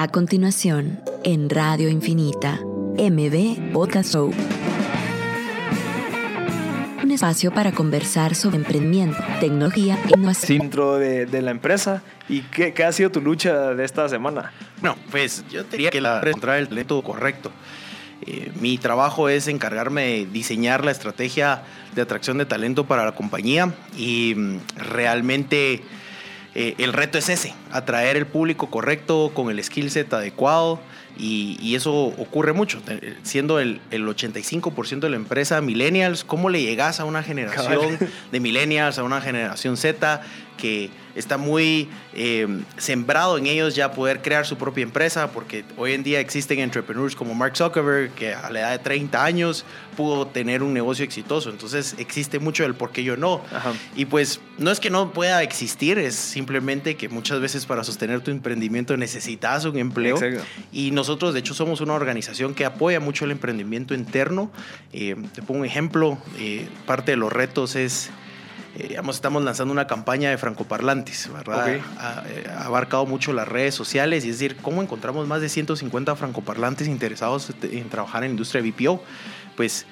A continuación, en Radio Infinita, MB Podcast Show. Un espacio para conversar sobre emprendimiento, tecnología e innovación. Dentro de, de la empresa. ¿Y qué, qué ha sido tu lucha de esta semana? No, pues yo diría que la encontrar el talento correcto. Eh, mi trabajo es encargarme de diseñar la estrategia de atracción de talento para la compañía y mm, realmente eh, el reto es ese, atraer el público correcto con el skill set adecuado y, y eso ocurre mucho, siendo el, el 85% de la empresa millennials, ¿cómo le llegas a una generación de millennials, a una generación Z que está muy eh, sembrado en ellos ya poder crear su propia empresa, porque hoy en día existen entrepreneurs como Mark Zuckerberg, que a la edad de 30 años pudo tener un negocio exitoso. Entonces existe mucho del por qué yo no. Ajá. Y pues no es que no pueda existir, es simplemente que muchas veces para sostener tu emprendimiento necesitas un empleo. Exacto. Y nosotros, de hecho, somos una organización que apoya mucho el emprendimiento interno. Eh, te pongo un ejemplo, eh, parte de los retos es eh, digamos, estamos lanzando una campaña de francoparlantes, ¿verdad? Ha, eh, ha abarcado mucho las redes sociales y es decir, ¿cómo encontramos más de 150 francoparlantes interesados en trabajar en la industria de BPO? Pues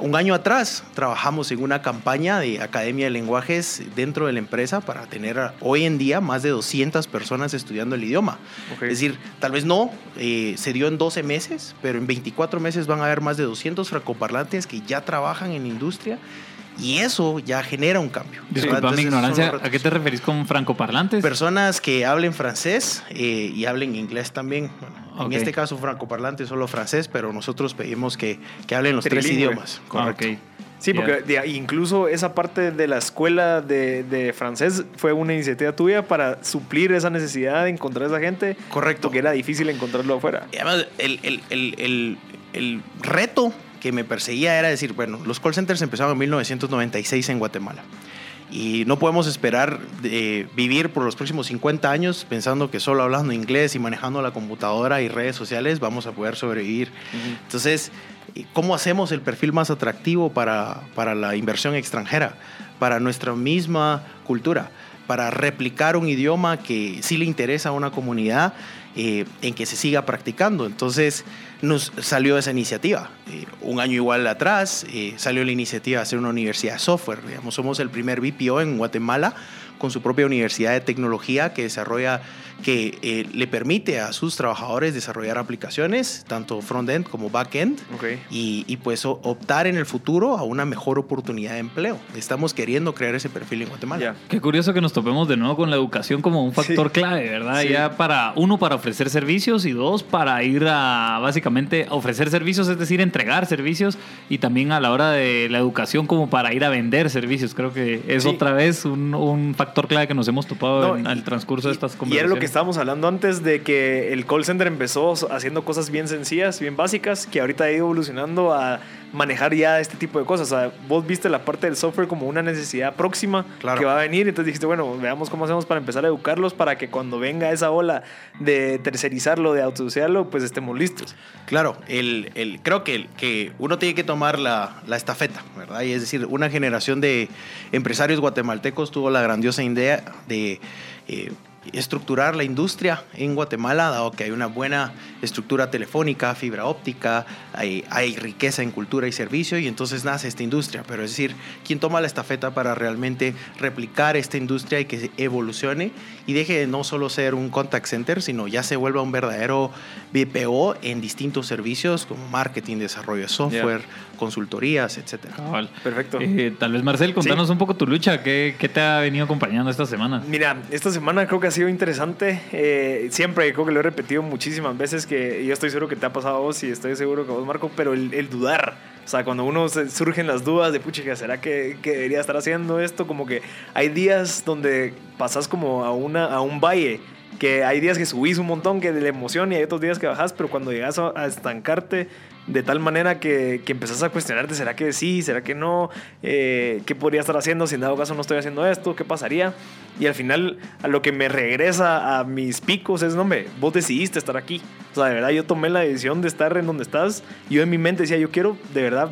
un año atrás trabajamos en una campaña de Academia de Lenguajes dentro de la empresa para tener hoy en día más de 200 personas estudiando el idioma. Es decir, tal vez no, eh, se dio en 12 meses, pero en 24 meses van a haber más de 200 francoparlantes que ya trabajan en la industria y eso ya genera un cambio. Disculpa mi ignorancia, ¿a qué te referís con francoparlantes? Personas que hablen francés eh, y hablen inglés también. Bueno. En este caso, francoparlante solo francés, pero nosotros pedimos que, que hablen los tres idiomas. Ah, Correcto. Sí, porque incluso esa parte de la escuela de, de francés fue una iniciativa tuya para suplir esa necesidad de encontrar a esa gente. Correcto. Porque era difícil encontrarlo afuera. Y además, el, el- el- el- el reto que me perseguía era decir, bueno, los call centers empezaron en 1996 en Guatemala. Y no podemos esperar de vivir por los próximos 50 años pensando que solo hablando inglés y manejando la computadora y redes sociales vamos a poder sobrevivir. Entonces, ¿cómo hacemos el perfil más atractivo para, para la inversión extranjera, para nuestra misma cultura, para replicar un idioma que sí le interesa a una comunidad eh, en que se siga practicando? Entonces, nos salió esa iniciativa. Eh, un año igual atrás eh, salió la iniciativa de hacer una universidad de software. Digamos, somos el primer BPO en Guatemala con su propia universidad de tecnología que desarrolla, que eh, le permite a sus trabajadores desarrollar aplicaciones, tanto front-end como back-end, y, y, pues optar en el futuro a una mejor oportunidad de empleo. Estamos queriendo crear ese perfil en Guatemala. Qué curioso que nos topemos de nuevo con la educación como un factor Sí. clave, ¿verdad? Sí. Ya para, uno, para ofrecer servicios y dos, para ir a básicamente ofrecer servicios, es decir, entregar servicios y también a la hora de la educación como para ir a vender servicios. Creo que es Sí. otra vez un, un factor clave que nos hemos topado No, en y- el transcurso de estas Y era conversaciones. lo que estábamos hablando antes de que el call center empezó haciendo cosas bien sencillas, bien básicas, que ahorita ha ido evolucionando a manejar ya este tipo de cosas. O sea, vos viste la parte del software como una necesidad próxima Claro. que va a venir, entonces dijiste, bueno, veamos cómo hacemos para empezar a educarlos para que cuando venga esa ola de tercerizarlo, de autodesearlo, pues estemos listos. Claro, el, el- creo que, que uno tiene que tomar la, la estafeta, ¿verdad? Y es decir, una generación de empresarios guatemaltecos tuvo la grandiosa idea de eh, estructurar la industria en Guatemala, dado que hay una buena estructura telefónica, fibra óptica, hay, riqueza en cultura y servicio, y entonces nace esta industria. Pero es decir, ¿quién toma la estafeta para realmente replicar esta industria y que evolucione y deje de no solo ser un contact center, sino ya se vuelva un verdadero BPO en distintos servicios como marketing, desarrollo de software, consultorías, etcétera. Perfecto. Eh, tal vez, Marcel, contanos un poco tu lucha. ¿Qué, qué te ha venido acompañando esta semana? Mira, esta semana creo que ha sido interesante. Eh, siempre creo que lo he repetido muchísimas veces que yo estoy seguro que te ha pasado a vos y estoy seguro que a vos, Marco, pero el, el dudar. O sea, cuando uno se surgen las dudas de, pucha, ¿será que, que debería estar haciendo esto? Como que hay días donde pasas como a, una, a un valle, que hay días que subís un montón, que de la emoción, y hay otros días que bajás, pero cuando llegas a, estancarte de tal manera que, que empezás a cuestionarte, ¿será que sí? ¿Será que no? Eh, ¿Qué podría estar haciendo si en dado caso no estoy haciendo esto? ¿Qué pasaría? Y al final, a lo que me regresa a mis picos es, no, hombre, vos decidiste estar aquí. O sea, de verdad, yo tomé la decisión de estar en donde estás. Yo en mi mente decía, yo quiero de verdad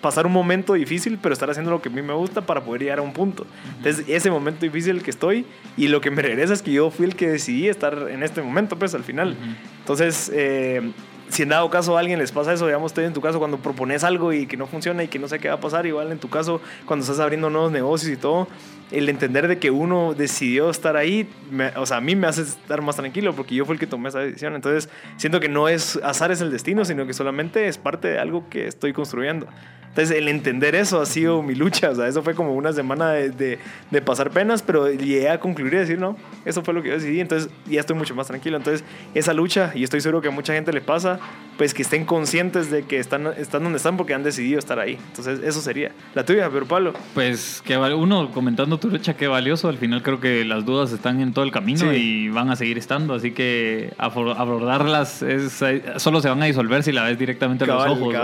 pasar un momento difícil, pero estar haciendo lo que a mí me gusta para poder llegar a un punto. Entonces, ese momento difícil que estoy y lo que me regresa es que yo fui el que decidí estar en este momento, pues al final. Entonces, eh, si en dado caso a alguien les pasa eso, digamos, estoy en tu caso cuando propones algo y que no funciona y que no sé qué va a pasar, igual en tu caso, cuando estás abriendo nuevos negocios y todo, el entender de que uno decidió estar ahí, o sea, a mí me hace estar más tranquilo porque yo fui el que tomé esa decisión. Entonces, siento que no es azar es el destino, sino que solamente es parte de algo que estoy construyendo. Entonces, el entender eso ha sido mi lucha. O sea, eso fue como una semana de, de, de pasar penas, pero llegué a concluir y decir, no, eso fue lo que yo decidí. Entonces, ya estoy mucho más tranquilo. Entonces, esa lucha, y estoy seguro que a mucha gente le pasa, pues que estén conscientes de que están, están donde están porque han decidido estar ahí. Entonces, eso sería la tuya, pero Pablo. Pues que uno comentando tu lucha, qué valioso. Al final creo que las dudas están en todo el camino Sí. y van a seguir estando. Así que abordarlas es, eh, solo se van a disolver si la ves directamente a los ojos.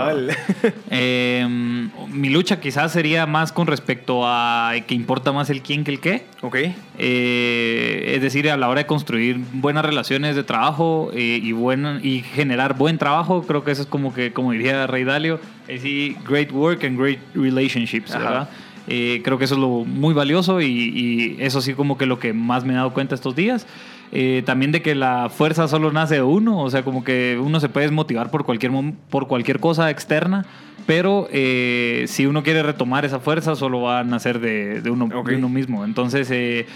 Eh, mi lucha quizás sería más con respecto a que importa más el quién que el qué. ok. Eh, es decir, a la hora de construir buenas relaciones de trabajo eh, y, buen, y generar buen trabajo, creo que eso es como que, como diría Rey Dalio, es decir, great work and great relationships, Ajá. ¿verdad? Eh, creo que eso es lo muy valioso y, y eso sí como que lo que más me he dado cuenta estos días. Eh, también de que la fuerza solo nace de uno, o sea, como que uno se puede desmotivar por cualquier, por cualquier cosa externa, pero eh, si uno quiere retomar esa fuerza, solo va a nacer de, de uno, Ok. de uno mismo. Entonces, eh,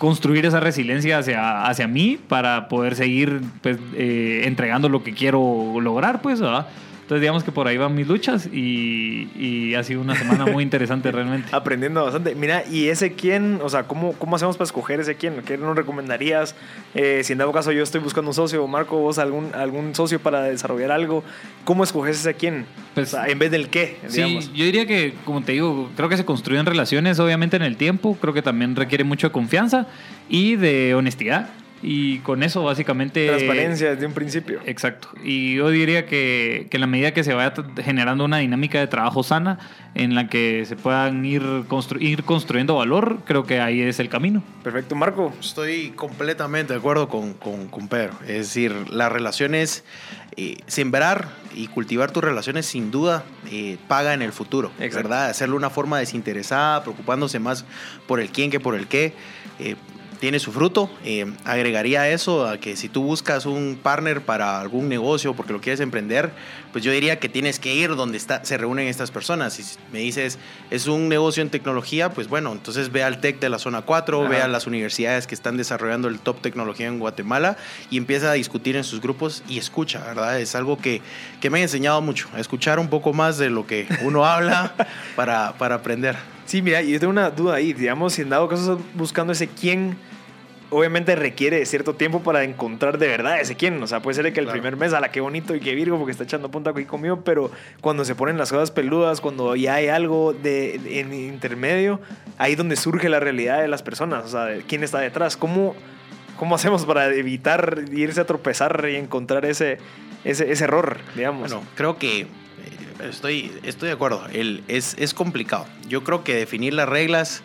construir esa resiliencia hacia, hacia mí para poder seguir pues, eh, entregando lo que quiero lograr, pues, ¿verdad? Entonces, digamos que por ahí van mis luchas y, y ha sido una semana muy interesante realmente. Aprendiendo bastante. Mira, ¿y ese quién? O sea, ¿cómo, cómo hacemos para escoger ese quién? ¿Qué nos recomendarías? Eh, si en dado caso yo estoy buscando un socio, Marco, vos algún, algún socio para desarrollar algo, ¿cómo escoges ese quién? Pues- o sea, en vez del qué, digamos. Sí, yo diría que, como te digo, creo que se construyen relaciones obviamente en el tiempo, creo que también requiere mucho de confianza y de honestidad. Y con eso básicamente... Transparencia desde un principio. Exacto. Y yo diría que, que en la medida que se vaya generando una dinámica de trabajo sana en la que se puedan ir, constru- ir construyendo valor, creo que ahí es el camino. Perfecto, Marco. Estoy completamente de acuerdo con, con, con Pedro. Es decir, las relaciones, eh, sembrar y cultivar tus relaciones sin duda eh, paga en el futuro, Exacto. ¿verdad? Hacerlo de una forma desinteresada, preocupándose más por el quién que por el qué. eh, tiene su fruto. Eh, agregaría eso a que si tú buscas un partner para algún negocio porque lo quieres emprender, pues yo diría que tienes que ir donde está, se reúnen estas personas. Si me dices, es un negocio en tecnología, pues bueno, entonces ve al TEC de la zona 4, ve Ajá. a las universidades que están desarrollando el top tecnología en Guatemala y empieza a discutir en sus grupos y escucha, ¿verdad? Es algo que, que me ha enseñado mucho, a escuchar un poco más de lo que uno habla para, para aprender. Sí, mira, yo tengo una duda ahí. Digamos, si en dado caso estás buscando ese quién, obviamente requiere cierto tiempo para encontrar de verdad ese quién. O sea, puede ser que el Claro. primer mes, a la que bonito y que virgo porque está echando punta aquí conmigo, pero cuando se ponen las cosas peludas, cuando ya hay algo de, de- en intermedio, ahí es donde surge la realidad de las personas. O sea, de quién está detrás. ¿Cómo, cómo hacemos para evitar irse a tropezar y encontrar ese, ese, ese error, digamos? Bueno, creo que eh, estoy, estoy de acuerdo. El, es, es complicado. Yo creo que definir las reglas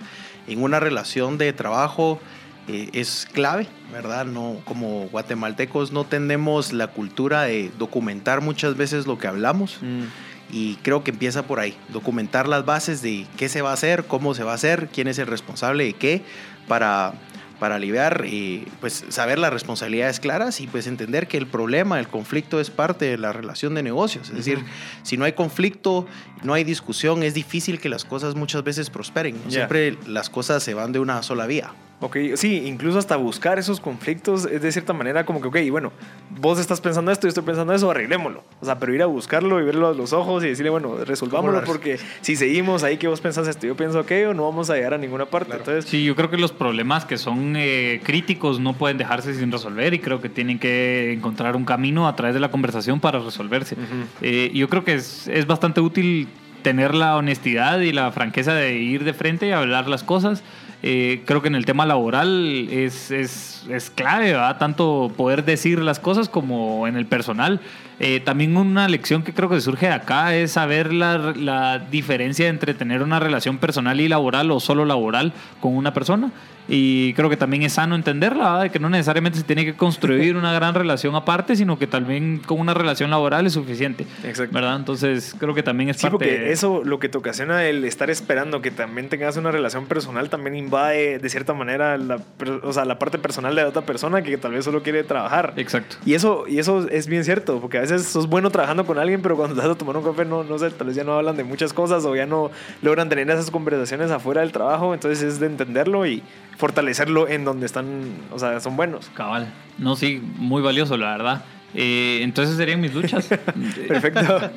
en una relación de trabajo eh, es clave, ¿verdad? No, como guatemaltecos no tenemos la cultura de documentar muchas veces lo que hablamos. Mm, Y creo que empieza por ahí, documentar las bases de qué se va a hacer, cómo se va a hacer, quién es el responsable de qué, para, para aliviar y pues saber las responsabilidades claras y pues entender que el problema, el conflicto es parte de la relación de negocios. Es decir, si no hay conflicto, no hay discusión, es difícil que las cosas muchas veces prosperen. No Ya. Siempre las cosas se van de una sola vía. Ok, sí, incluso hasta buscar esos conflictos es de cierta manera como que, ok, bueno, vos estás pensando esto, yo estoy pensando eso, arreglémoslo. O sea, pero ir a buscarlo y verlo a los ojos y decirle, bueno, resolvámoslo ¿Cómo lo porque si seguimos ahí que vos pensás esto, yo pienso aquello, no vamos a llegar a ninguna parte. Claro. Entonces, Sí, yo creo que los problemas que son eh, críticos no pueden dejarse sin resolver y creo que tienen que encontrar un camino a través de la conversación para resolverse. Ujú. Eh, yo creo que es, es bastante útil tener la honestidad y la franqueza de ir de frente y hablar las cosas. Eh, creo que en el tema laboral es, es, es clave, ¿verdad? Tanto poder decir las cosas como en el personal. Eh, también una lección que creo que surge de acá es saber la, la diferencia entre tener una relación personal y laboral o solo laboral con una persona. Y creo que también es sano entenderla, ¿verdad? de que no necesariamente se tiene que construir una gran relación aparte, sino que también con una relación laboral es suficiente. Exacto. ¿Verdad? Entonces creo que también es Sí, parte porque eso lo que te ocasiona el estar esperando que también tengas una relación personal también invade de cierta manera la, o sea, la parte personal de la otra persona que tal vez solo quiere trabajar. Exacto. Y eso, y eso es bien cierto, porque a veces sos bueno trabajando con alguien, pero cuando te vas a tomar un café, no, no sé, tal vez ya no hablan de muchas cosas o ya no logran tener esas conversaciones afuera del trabajo. Entonces es de entenderlo y fortalecerlo en donde están, o sea, son buenos. Cabal. No, sí, muy valioso, la verdad. Eh, entonces serían mis luchas. Perfecto.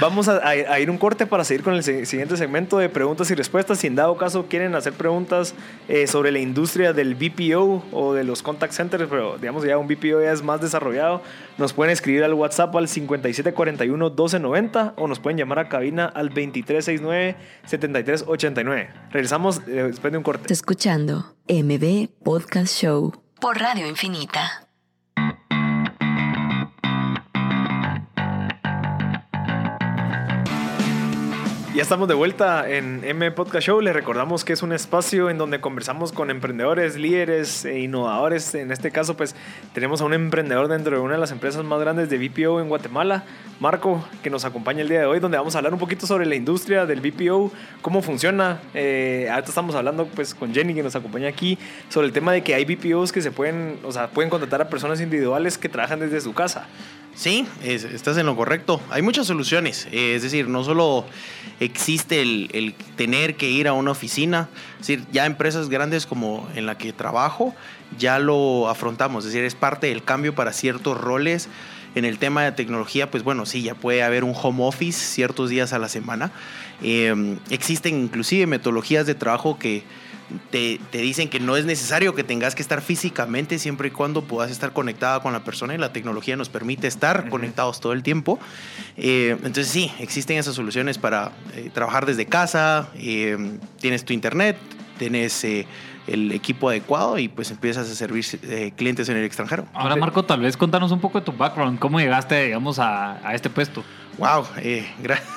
Vamos a, a- a ir un corte para seguir con el se- siguiente segmento de preguntas y respuestas. Si en dado caso quieren hacer preguntas eh, sobre la industria del BPO o de los contact centers, pero digamos ya un BPO ya es más desarrollado, nos pueden escribir al WhatsApp al 5741-1290 o nos pueden llamar a cabina al 2369-7389. Regresamos eh, después de un corte. Estás escuchando MB Podcast Show por Radio Infinita. Ya estamos de vuelta en M Podcast Show. Les recordamos que es un espacio en donde conversamos con emprendedores, líderes e innovadores. En este caso, pues tenemos a un emprendedor dentro de una de las empresas más grandes de BPO en Guatemala, Marco, que nos acompaña el día de hoy, donde vamos a hablar un poquito sobre la industria del BPO, cómo funciona. Eh, ahorita estamos hablando pues con Jenny, que nos acompaña aquí, sobre el tema de que hay BPOs que se pueden, o sea, pueden contratar a personas individuales que trabajan desde su casa. Sí, es- estás en lo correcto. Hay muchas soluciones. es decir, no solo existe el, el tener que ir a una oficina. Es decir, ya empresas grandes como en la que trabajo ya lo afrontamos. Es decir, es parte del cambio para ciertos roles. En el tema de tecnología, pues bueno, sí, ya puede haber un home office ciertos días a la semana. Eh, existen inclusive metodologías de trabajo que te, te dicen que no es necesario que tengas que estar físicamente siempre y cuando puedas estar conectada con la persona y la tecnología nos permite estar conectados todo el tiempo. Eh, entonces sí, existen esas soluciones para eh, trabajar desde casa, eh, tienes tu internet, tienes eh, el equipo adecuado y pues empiezas a servir eh, clientes en el extranjero. Ahora, Marco, tal vez contanos un poco de tu background. ¿Cómo llegaste, digamos, a, a este puesto? Wow, eh,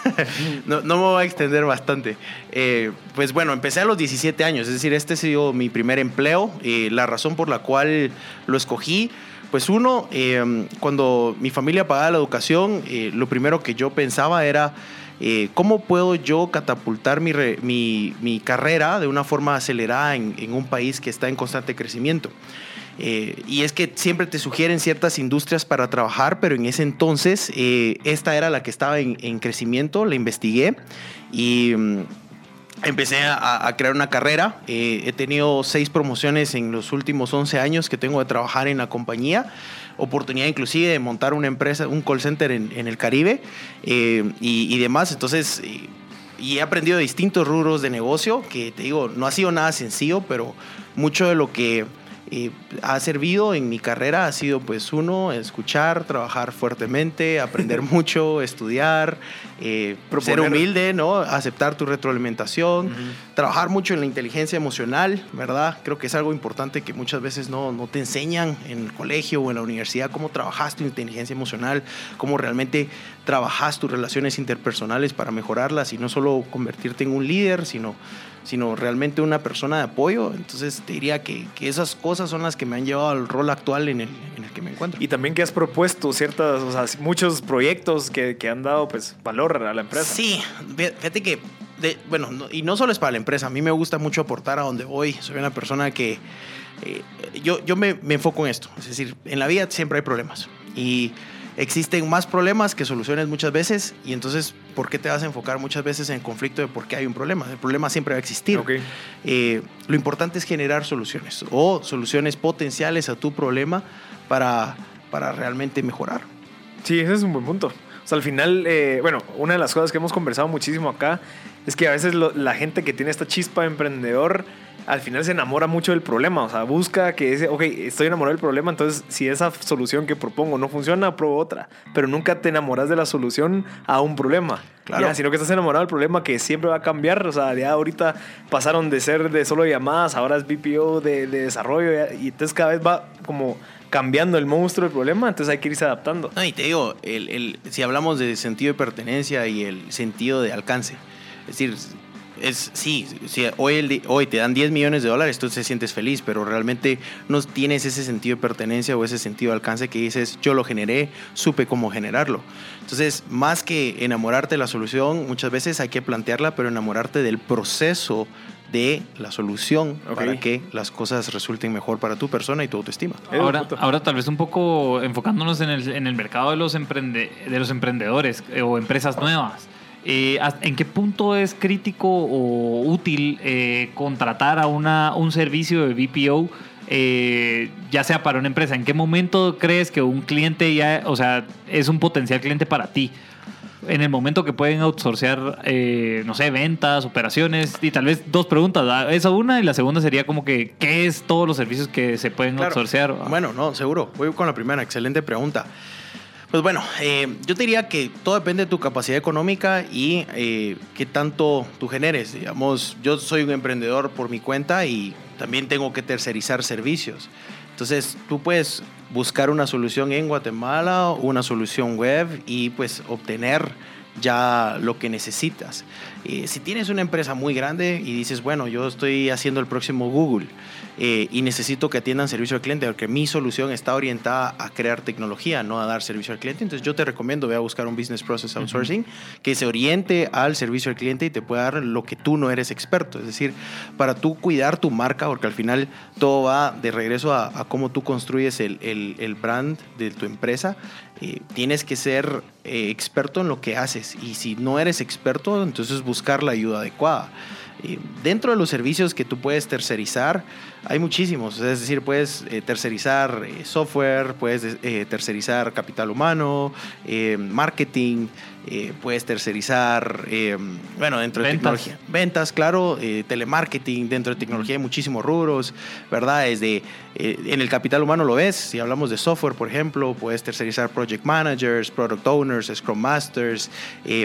no, no me voy a extender bastante. Eh, pues bueno, empecé a los 17 años, es decir, este ha sido mi primer empleo. Eh, la razón por la cual lo escogí, pues uno, eh, cuando mi familia pagaba la educación, eh, lo primero que yo pensaba era... ¿Cómo puedo yo catapultar mi, mi- carrera de una forma acelerada en un país que está en constante crecimiento? Eh, y es que siempre te sugieren ciertas industrias para trabajar, pero en ese entonces eh, esta era la que estaba en, en crecimiento, la investigué y mm, empecé a, crear una carrera. Eh, he tenido seis promociones en los últimos 11 años que tengo de trabajar en la compañía. Oportunidad inclusive de montar una empresa, un call center en, en el Caribe eh, y, demás. Entonces... y he aprendido de distintos rubros de negocio, que te digo, no ha sido nada sencillo, pero mucho de lo que eh, ha servido en mi carrera ha sido, pues, uno, escuchar, trabajar fuertemente, aprender mucho, estudiar, eh, ser humilde, ¿no? Aceptar tu retroalimentación, trabajar mucho en la inteligencia emocional, ¿verdad? Creo que es algo importante que muchas veces no, no te enseñan en el colegio o en la universidad, cómo trabajas tu inteligencia emocional, cómo realmente trabajas tus relaciones interpersonales para mejorarlas y no solo convertirte en un líder, sino, sino realmente una persona de apoyo. Entonces te diría que, que esas cosas son las que me han llevado al rol actual en el, en el que me encuentro. Y también que has propuesto ciertas, o sea, muchos proyectos que, que han dado pues valor a la empresa. Sí, fí- fíjate que, de- bueno, no- y no solo es para la empresa, a mí me gusta mucho aportar a donde voy. Soy una persona que eh, yo, yo me, me enfoco en esto. Es decir, en la vida siempre hay problemas. Y existen más problemas que soluciones muchas veces. Y entonces, ¿por qué te vas a enfocar muchas veces en el conflicto de por qué hay un problema? El problema siempre va a existir. Eh, lo importante es generar soluciones o soluciones potenciales a tu problema para, para realmente mejorar. Sí, ese es un buen punto. O sea, al final, eh, bueno, una de las cosas que hemos conversado muchísimo acá es que a veces lo- la gente que tiene esta chispa de emprendedor, al final se enamora mucho del problema. O sea, busca que dice, ok, estoy enamorado del problema, entonces si esa solución que propongo no funciona, pruebo otra. Pero nunca te enamoras de la solución a un problema. Claro. Ya, sino que estás enamorado del problema que siempre va a cambiar. O sea, ya ahorita pasaron de ser de solo llamadas, ahora es BPO de, de desarrollo. ya, y entonces cada vez va como cambiando el monstruo del problema, entonces hay que irse adaptando. No, y te digo, el, el- si hablamos de sentido de pertenencia y el sentido de alcance, es decir, es, sí, sí hoy, el hoy te dan 10 millones de dólares, tú te sientes feliz, pero realmente no tienes ese sentido de pertenencia o ese sentido de alcance que dices, yo lo generé, supe cómo generarlo. Entonces, más que enamorarte de la solución, muchas veces hay que plantearla, pero enamorarte del proceso de la solución para que las cosas resulten mejor para tu persona y tu autoestima. Ahora, ahora tal vez un poco enfocándonos en el, en el mercado de los, emprende- de los emprendedores eh, o empresas nuevas. Eh, ¿hasta- ¿En qué punto es crítico o útil eh, contratar a una, un servicio de BPO, eh, ya sea para una empresa? ¿En qué momento crees que un cliente ya, o sea, es un potencial cliente para ti? En el momento que pueden outsourcear, eh, no sé, ventas, operaciones, y tal vez dos preguntas. ¿verdad? Esa una, y la segunda sería como que, ¿qué es todos los servicios que se pueden Claro. outsourcear? Bueno, no, seguro. Voy con la primera, excelente pregunta. Pues bueno, eh, yo te diría que todo depende de tu capacidad económica y eh, qué tanto tú generes. Digamos, yo soy un emprendedor por mi cuenta y también tengo que tercerizar servicios. Entonces, tú puedes buscar una solución en Guatemala, una solución web y pues obtener ya lo que necesitas. Eh, si tienes una empresa muy grande y dices, bueno, yo estoy haciendo el próximo Google eh, y necesito que atiendan servicio al cliente, porque mi solución está orientada a crear tecnología, no a dar servicio al cliente, entonces yo te recomiendo, ve a buscar un Business Process Outsourcing que se oriente al servicio al cliente y te pueda dar lo que tú no eres experto. Es decir, para tú cuidar tu marca, porque al final todo va de regreso a, a cómo tú construyes el, el- el brand de tu empresa, eh, tienes que ser eh, experto en lo que haces. Y si no eres experto, entonces buscar la ayuda adecuada. Eh, dentro de los servicios que tú puedes tercerizar, hay muchísimos. Es decir, puedes tercerizar software, puedes tercerizar capital humano, marketing, eh, puedes tercerizar, eh, bueno, dentro de Ventas. tecnología. Ventas, claro, eh, telemarketing, dentro de tecnología hay muchísimos rubros, ¿verdad? Desde, en el capital humano lo ves, si hablamos de software, por ejemplo, puedes tercerizar project managers, product owners, scrum masters,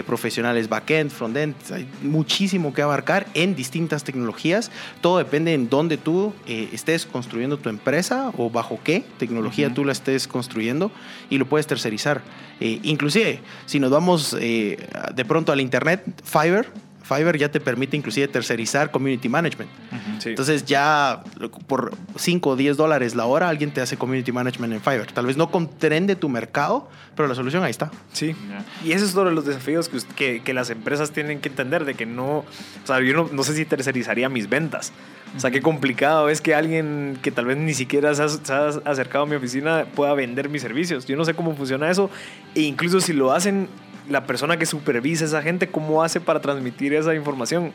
profesionales backend, frontend, hay muchísimo que abarcar en distintas tecnologías, todo depende en dónde tú estés construyendo tu empresa o bajo qué tecnología Ujú. tú la estés construyendo y lo puedes tercerizar. Inclusive, si nos vamos eh, de pronto al internet, Fiverr, Fiverr ya te permite inclusive tercerizar community management. Ujú. Sí. Entonces ya por 5 o 10 dólares la hora alguien te hace community management en Fiverr. Tal vez no comprende tu mercado, pero la solución ahí está. Sí. Ya. Y ese es uno de los desafíos que, que, que las empresas tienen que entender, de que no, o sea, yo no, no sé si tercerizaría mis ventas. O sea, qué complicado es que alguien que tal vez ni siquiera se ha, se ha acercado a mi oficina pueda vender mis servicios. Yo no sé cómo funciona eso. E incluso si lo hacen, la persona que supervisa a esa gente, ¿cómo hace para transmitir esa información?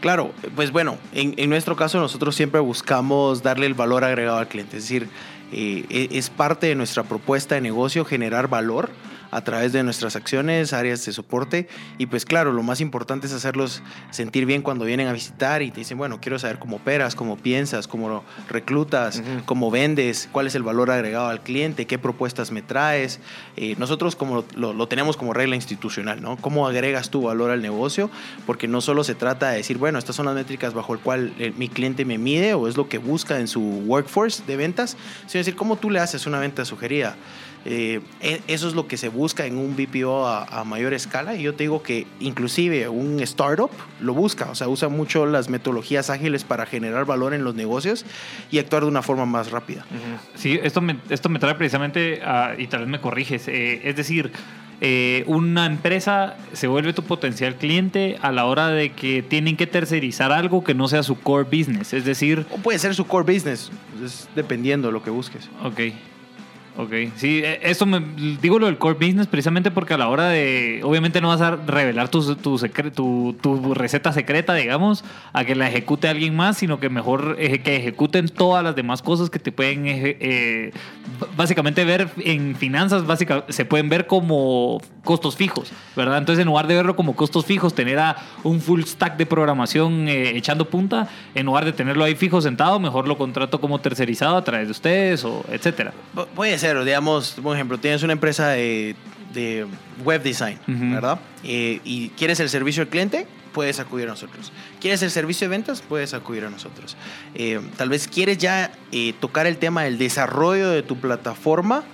Claro, pues bueno, en, nuestro caso nosotros siempre buscamos darle el valor agregado al cliente, es decir, eh, e- es parte de nuestra propuesta de negocio generar valor a través de nuestras acciones, áreas de soporte y pues claro, lo más importante es hacerlos sentir bien cuando vienen a visitar y te dicen, bueno, quiero saber cómo operas, cómo piensas, cómo reclutas, Ujú. cómo vendes, cuál es el valor agregado al cliente, qué propuestas me traes. Eh, nosotros como lo, lo tenemos como regla institucional, ¿no? ¿Cómo agregas tu valor al negocio? Porque no solo se trata de decir, bueno, estas son las métricas bajo el cual eh, mi cliente me mide o es lo que busca en su workforce de ventas, sino decir, ¿cómo tú le haces una venta sugerida? Eh, e- eso es lo que se busca en un BPO a, a mayor escala y yo te digo que inclusive un startup lo busca, o sea, usa mucho las metodologías ágiles para generar valor en los negocios y actuar de una forma más rápida. Sí, esto me, esto me trae precisamente, a- y tal vez me corriges, eh, es decir, eh, una empresa se vuelve tu potencial cliente a la hora de que tienen que tercerizar algo que no sea su core business, es decir, O puede ser su core business, es dependiendo de lo que busques. ok. Ok, sí, eh, esto me digo lo del core business precisamente porque a la hora de, obviamente no vas a revelar tu, tu, secre- tu, receta secreta, digamos, a que la ejecute alguien más, sino que mejor eje- que ejecuten todas las demás cosas que te pueden, eh, básicamente ver en finanzas, básica, se pueden ver como costos fijos, ¿verdad? Entonces en lugar de verlo como costos fijos, tener a un full stack de programación eh, echando punta, en lugar de tenerlo ahí fijo sentado, mejor lo contrato como tercerizado a través de ustedes o etcétera. Pu- Puede ser, digamos, por ejemplo, tienes una empresa de, de web design. ¿verdad? Eh, y quieres el servicio al cliente, puedes acudir a nosotros. ¿Quieres el servicio de ventas? Puedes acudir a nosotros. Eh, tal vez quieres ya tocar el tema del desarrollo de tu plataforma.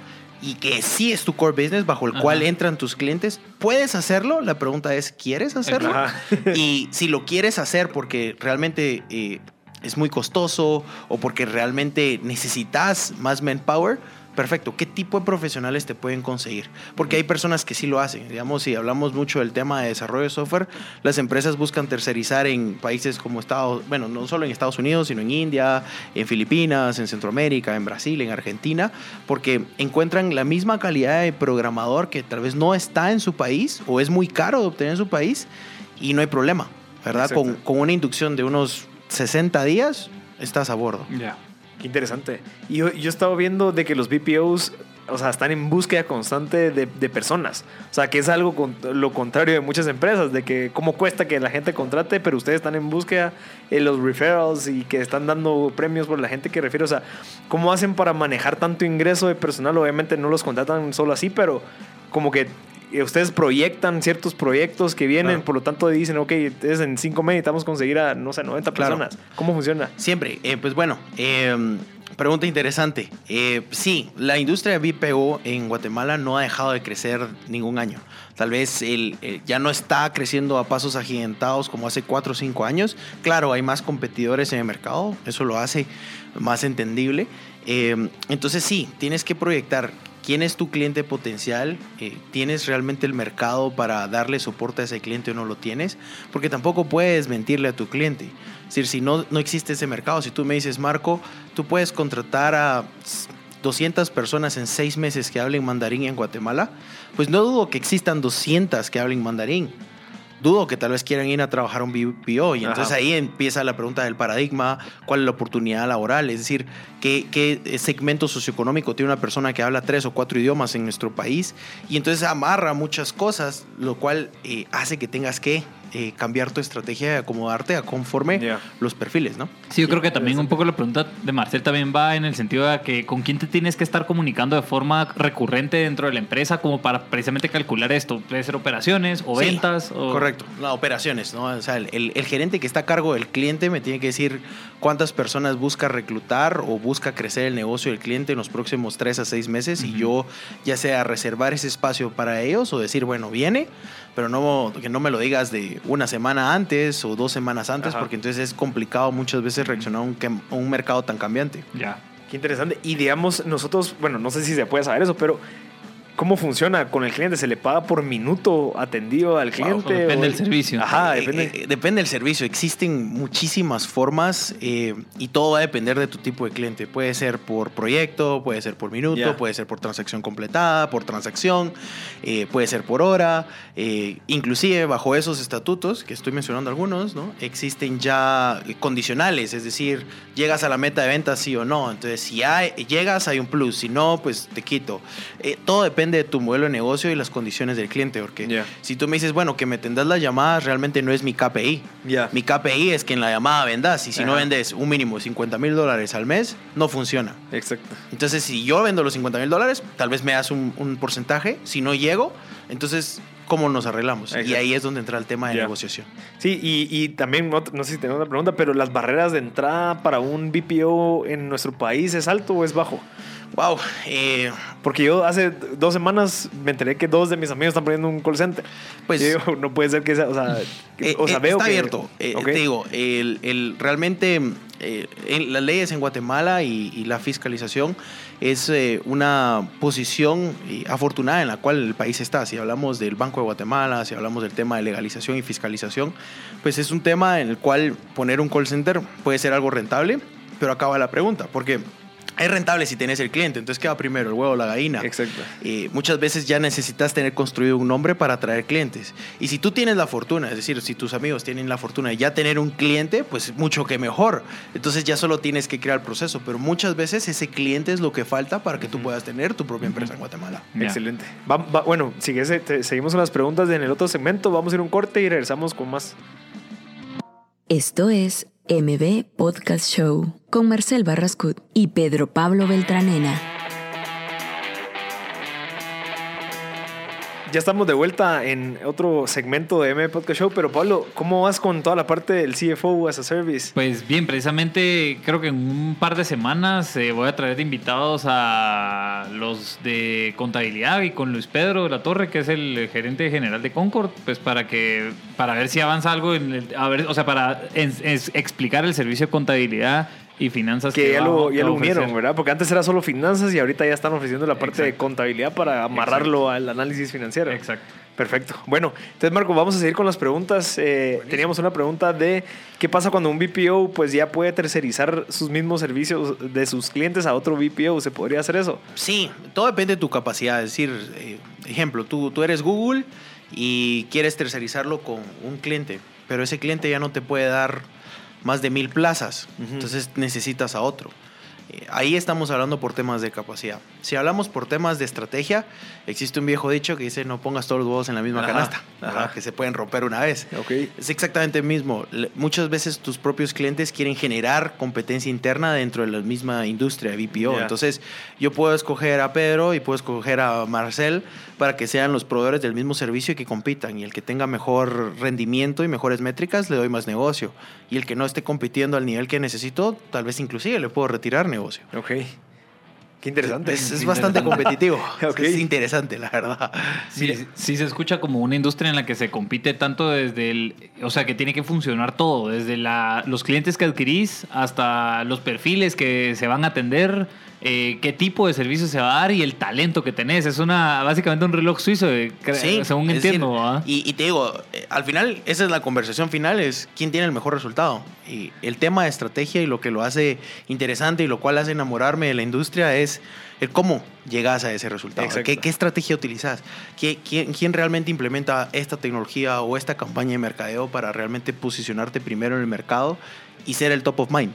Y que sí es tu core business bajo el cual entran tus clientes, ¿puedes hacerlo? La pregunta es, ¿quieres hacerlo? Ajá. y si lo quieres hacer porque realmente eh, es muy costoso o porque realmente necesitas más manpower, perfecto. ¿Qué tipo de profesionales te pueden conseguir? Porque hay personas que sí lo hacen. Digamos, si hablamos mucho del tema de desarrollo de software, las empresas buscan tercerizar en países como Estados, bueno, no solo en Estados Unidos, sino en India, en Filipinas, en Centroamérica, en Brasil, en Argentina, porque encuentran la misma calidad de programador que tal vez no está en su país o es muy caro de obtener en su país y no hay problema, ¿verdad? Con, con una inducción de unos 60 días, estás a bordo. Ya. Interesante. Y yo, yo he estado viendo de que los BPOs, o sea, están en búsqueda constante de, de personas. O sea, que es algo con, lo contrario de muchas empresas, de que cómo cuesta que la gente contrate, pero ustedes están en búsqueda de los referrals y que están dando premios por la gente que refiere. O sea, ¿cómo hacen para manejar tanto ingreso de personal? Obviamente no los contratan solo así, pero como que ustedes proyectan ciertos proyectos que vienen, Claro. por lo tanto dicen, ok, entonces en cinco meses necesitamos conseguir a, no sé, 90 Claro. personas. ¿Cómo funciona? Siempre. Eh, pues bueno, eh, pregunta interesante. Eh, sí, la industria de BPO en Guatemala no ha dejado de crecer ningún año. Tal vez el, ya no está creciendo a pasos agigantados como hace 4 o 5 años. Claro, hay más competidores en el mercado, eso lo hace más entendible. Eh, entonces sí, tienes que proyectar quién es tu cliente potencial, Eh, tienes realmente el mercado para darle soporte a ese cliente o no lo tienes, porque tampoco puedes mentirle a tu cliente. Es decir, si no, no existe ese mercado, si tú me dices, Marco, tú puedes contratar a 200 personas en seis meses que hablen mandarín en Guatemala, pues no dudo que existan 200 que hablen mandarín. Dudo que tal vez quieran ir a trabajar un BPO y entonces Ajá. ahí empieza la pregunta del paradigma, cuál es la oportunidad laboral, es decir, qué, qué segmento socioeconómico tiene una persona que habla tres o cuatro idiomas en nuestro país y entonces amarra muchas cosas, lo cual eh, hace que tengas que eh, cambiar tu estrategia y acomodarte a conforme los perfiles, ¿no? Sí, yo creo que también un poco la pregunta de Marcel también va en el sentido de que con quién te tienes que estar comunicando de forma recurrente dentro de la empresa como para precisamente calcular esto. Puede ser operaciones o Sí, ventas. O... Correcto, no, operaciones, ¿no? O sea, el, el- el gerente que está a cargo del cliente me tiene que decir cuántas personas busca reclutar o busca crecer el negocio del cliente en los próximos tres a seis meses y yo ya sea reservar ese espacio para ellos o decir, bueno, viene, pero no, que no me lo digas de una semana antes o dos semanas antes Ajá. porque entonces es complicado muchas veces reaccionar a un, a un mercado tan cambiante. Ya. Qué interesante. Y digamos, nosotros, bueno, no sé si se puede saber eso, pero ¿cómo funciona con el cliente? ¿Se le paga por minuto atendido al cliente? depende del servicio. Ajá, Eh, depende. eh, depende del servicio. Existen muchísimas formas eh, y todo va a depender de tu tipo de cliente. Puede ser por proyecto, puede ser por minuto, puede ser por transacción completada, por transacción, eh, puede ser por hora. eh, inclusive bajo esos estatutos, que estoy mencionando algunos, ¿no? existen ya eh, condicionales, es decir, llegas a la meta de ventas sí o no. Entonces, si hay- llegas hay un plus, si no, pues te quito. Eh, todo depende de tu modelo de negocio y las condiciones del cliente, porque si tú me dices, bueno, que me tendrás las llamadas, realmente no es mi KPI. Mi KPI es que en la llamada vendas y si no vendes un mínimo de 50 mil dólares al mes, no funciona. Exacto. Entonces, si yo vendo los 50 mil dólares, tal vez me das un, un porcentaje. Si no llego, entonces, ¿cómo nos arreglamos? Y ahí es donde entra el tema de negociación. Sí, y, y también, no, no sé si tengo una pregunta, pero las barreras de entrada para un BPO en nuestro país es alto o es bajo? Wow. eh, Porque yo hace dos semanas me enteré que dos de mis amigos están poniendo un call center. Pues- Yo digo, no puede ser que sea, o sea, que- Eh, o sea eh, veo está que- abierto. Eh, Ok. Te digo, el, el- realmente eh, en las leyes en Guatemala y, y la fiscalización es eh, una posición eh, afortunada en la cual el país está. Si hablamos del Banco de Guatemala, si hablamos del tema de legalización y fiscalización, pues es un tema en el cual poner un call center puede ser algo rentable, pero acaba la pregunta, porque es rentable si tenés el cliente, entonces ¿qué va primero, el huevo o la gallina? Exacto. Eh, muchas veces ya necesitas tener construido un nombre para atraer clientes. Y si tú tienes la fortuna, es decir, si tus amigos tienen la fortuna de ya tener un cliente, pues mucho que mejor. Entonces ya solo tienes que crear el proceso. Pero muchas veces ese cliente es lo que falta para que tú puedas tener tu propia empresa en Guatemala. Excelente. Va- va- bueno, sigue te- seguimos con las preguntas en el otro segmento. Vamos a ir a un corte y regresamos con más. Esto es MB Podcast Show con Marcel Barrascut y Pedro Pablo Beltranena. Ya estamos de vuelta en otro segmento de M Podcast Show, pero Pablo, ¿cómo vas con toda la parte del CFO as a Service? Pues bien, precisamente creo que en un par de semanas eh, voy a traer de invitados a los de contabilidad y con Luis Pedro de la Torre, que es el gerente general de Concord, pues para que para ver si avanza algo en el, a ver, o sea, para explicar el servicio de contabilidad y finanzas Que ya lo, que ya lo a ofrecer. unieron, ¿verdad? Porque antes era solo finanzas y ahorita ya están ofreciendo la parte de Exacto. contabilidad para amarrarlo al análisis financiero. Exacto. Perfecto. Bueno, entonces Marco, vamos a seguir con las preguntas. Eh, teníamos una pregunta de qué pasa cuando un BPO pues ya puede tercerizar sus mismos servicios de sus clientes a otro BPO. ¿Se podría hacer eso? Sí, todo depende de tu capacidad. Es decir, eh, ejemplo, tú, tú eres Google y quieres tercerizarlo con un cliente, pero ese cliente ya no te puede dar más de mil plazas, entonces necesitas a otro. Eh, Ahí estamos hablando por temas de capacidad. Si hablamos por temas de estrategia, existe un viejo dicho que dice no pongas todos los huevos en la misma Ajá, canasta, que se pueden romper una vez. Ok. Es exactamente el mismo. Muchas veces tus propios clientes quieren generar competencia interna dentro de la misma industria de BPO. Ya. Entonces, yo puedo escoger a Pedro y puedo escoger a Marcel para que sean los proveedores del mismo servicio y que compitan. Y el que tenga mejor rendimiento y mejores métricas, le doy más negocio. Y el que no esté compitiendo al nivel que necesito, tal vez inclusive le puedo retirar negocio. Ok. Qué interesante. Es, es bastante competitivo. Ok. Es interesante, la verdad. Sí, sí se escucha como una industria en la que se compite tanto desde el, o sea, que tiene que funcionar todo, desde la, los clientes que adquirís hasta los perfiles que se van a atender, eh, qué tipo de servicio se va a dar y el talento que tenés. Es una básicamente un reloj suizo, de- cre- según entiendo. decir, y, y te digo, eh, al final, esa es la conversación final, es quién tiene el mejor resultado. Y el tema de estrategia y lo que lo hace interesante y lo cual hace enamorarme de la industria es el cómo llegas a ese resultado. ¿Qué, qué estrategia utilizas? ¿Qué- quién, quién realmente implementa esta tecnología o esta campaña de mercadeo para realmente posicionarte primero en el mercado y ser el top of mind?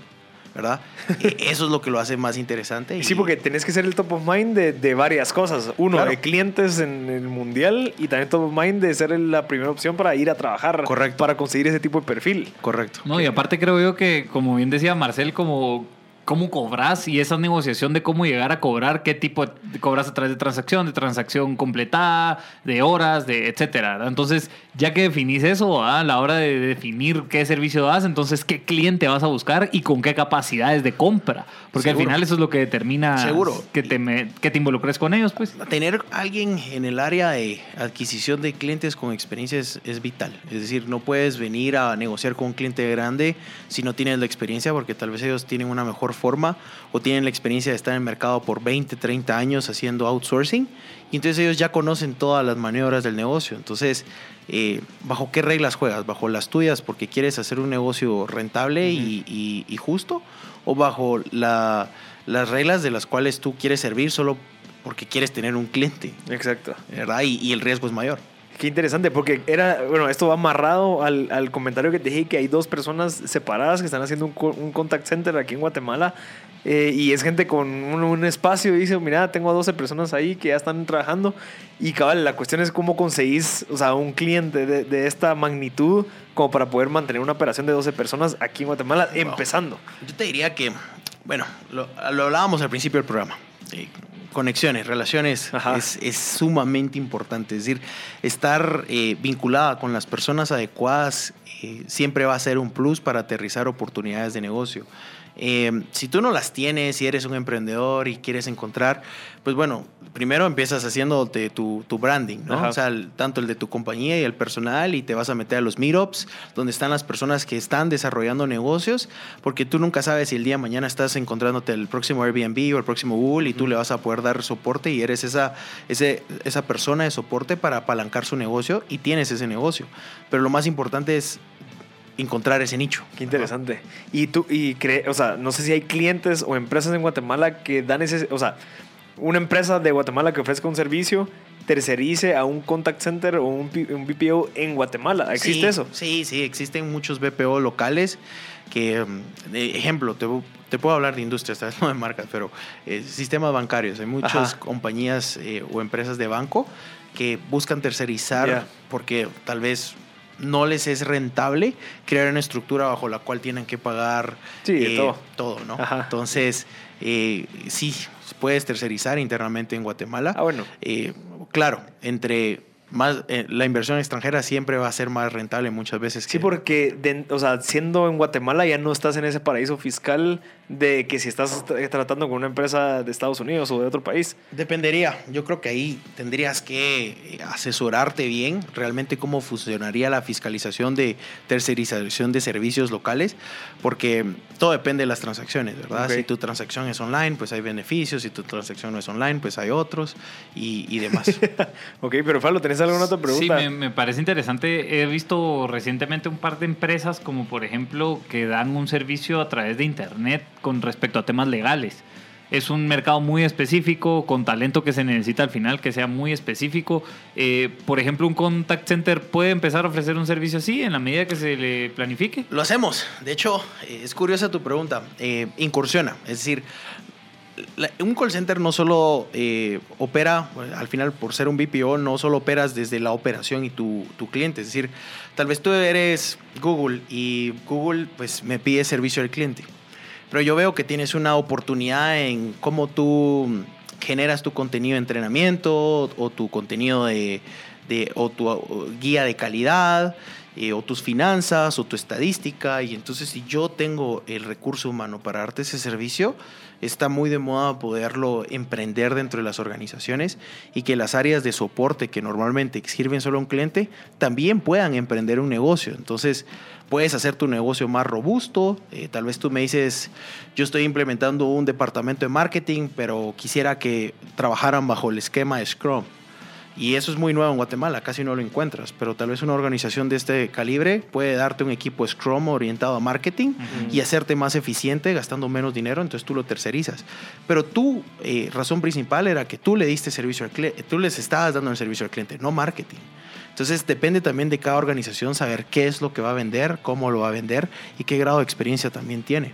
¿Verdad? Eh, Eso es lo que lo hace más interesante. y- Sí, porque tenés que ser el top of mind de, de varias cosas. Uno, Claro. de clientes en el mundial y también top of mind de ser la primera opción para ir a trabajar. Correcto. Para conseguir ese tipo de perfil. Correcto. No, y aparte creo yo que, como bien decía Marcel, como cómo cobras y esa negociación de cómo llegar a cobrar, qué tipo de, cobras a través de transacción, de transacción completada, de horas, de etcétera. Entonces, ya que definís eso, ¿verdad? a la hora de definir qué servicio das, entonces qué cliente vas a buscar y con qué capacidades de compra. Porque Seguro. al final eso es lo que determina Seguro. que te, me- que te involucres con ellos, pues. Tener alguien en el área de adquisición de clientes con experiencia es, es vital. Es decir, no puedes venir a negociar con un cliente grande si no tienes la experiencia, porque tal vez ellos tienen una mejor forma o tienen la experiencia de estar en el mercado por 20, 30 años haciendo outsourcing. Y entonces ellos ya conocen todas las maniobras del negocio. Entonces, eh, ¿bajo qué reglas juegas? ¿Bajo las tuyas porque quieres hacer un negocio rentable y, y- y justo? ¿O bajo la- las reglas de las cuales tú quieres servir solo porque quieres tener un cliente? Exacto. ¿Verdad? Y, y el riesgo es mayor. Qué interesante, porque era, bueno, esto va amarrado al, al comentario que te dije que hay dos personas separadas que están haciendo un, un contact center aquí en Guatemala eh, y es gente con un, un espacio y dice, mira, tengo a 12 personas ahí que ya están trabajando y cabal, la cuestión es cómo conseguís, o sea, un cliente de, de esta magnitud como para poder mantener una operación de 12 personas aquí en Guatemala empezando. Yo te diría que, bueno, lo, lo hablábamos al principio del programa. eh, conexiones, relaciones es sumamente importante. Es decir, estar eh, vinculada con las personas adecuadas eh, siempre va a ser un plus para aterrizar oportunidades de negocio. Eh, si tú no las tienes, si eres un emprendedor y quieres encontrar, pues bueno, primero empiezas haciéndote tu, tu branding, ¿no? Ajá. O sea, el- tanto el de tu compañía y el personal y te vas a meter a los meetups donde están las personas que están desarrollando negocios, porque tú nunca sabes si el día de mañana estás encontrándote el próximo Airbnb o el próximo Google y tú le vas a poder dar soporte y eres esa, ese, esa persona de soporte para apalancar su negocio y tienes ese negocio. Pero lo más importante es encontrar ese nicho. Qué interesante. Y tú, y cree, o sea, no sé si hay clientes o empresas en Guatemala que dan ese, o sea, una empresa de Guatemala que ofrezca un servicio tercerice a un contact center o un, BPO en Guatemala. ¿Existe Sí, eso? Sí, sí, existen muchos BPO locales que, de ejemplo, te, te puedo hablar de industria, esta vez no de marcas, pero eh, sistemas bancarios. Hay muchas Ajá. compañías eh, o empresas de banco que buscan tercerizar Ya. porque tal vez no les es rentable crear una estructura bajo la cual tienen que pagar Sí, de todo. todo, ¿no? Ajá. Entonces, eh, sí, puedes tercerizar internamente en Guatemala. Ah, bueno. Eh, claro, entre más, eh, la inversión extranjera siempre va a ser más rentable muchas veces. Sí, porque de- o sea, siendo en Guatemala ya no estás en ese paraíso fiscal de que si estás tra- tratando con una empresa de Estados Unidos o de otro país. Dependería. Yo creo que ahí tendrías que eh, asesorarte bien realmente cómo funcionaría la fiscalización de tercerización de servicios locales, porque todo depende de las transacciones, ¿verdad? Si tu transacción es online, pues hay beneficios, si tu transacción no es online, pues hay otros y, y demás. Ok, pero Pablo, ¿tenés alguna otra pregunta? Sí, me, me parece interesante. He visto recientemente un par de empresas, como por ejemplo, que dan un servicio a través de Internet con respecto a temas legales. Es un mercado muy específico, con talento que se necesita al final, que sea muy específico. Eh, por ejemplo, un contact center puede empezar a ofrecer un servicio así en la medida que se le planifique. Lo hacemos. De hecho, eh, es curiosa tu pregunta. Eh, incursiona. Es decir, un call center no solo opera, al final por ser un BPO, no solo operas desde la operación y tu, tu cliente. Es decir, tal vez tú eres Google y Google pues me pide servicio al cliente. Pero yo veo que tienes una oportunidad en cómo tú generas tu contenido de entrenamiento o tu contenido de, de- o tu guía de calidad eh, o tus finanzas o tu estadística y entonces si yo tengo el recurso humano para darte ese servicio está muy de moda poderlo emprender dentro de las organizaciones y que las áreas de soporte que normalmente sirven solo a un cliente también puedan emprender un negocio entonces puedes hacer tu negocio más robusto. Eh, tal vez tú me dices, yo estoy implementando un departamento de marketing, pero quisiera que trabajaran bajo el esquema de Scrum. Y eso es muy nuevo en Guatemala, casi no lo encuentras, pero tal vez una organización de este calibre puede darte un equipo Scrum orientado a marketing y hacerte más eficiente gastando menos dinero, entonces tú lo tercerizas. Pero tu eh, razón principal era que tú le diste servicio al cliente, tú les estabas dando el servicio al cliente, no marketing. Entonces depende también de cada organización saber qué es lo que va a vender, cómo lo va a vender y qué grado de experiencia también tiene.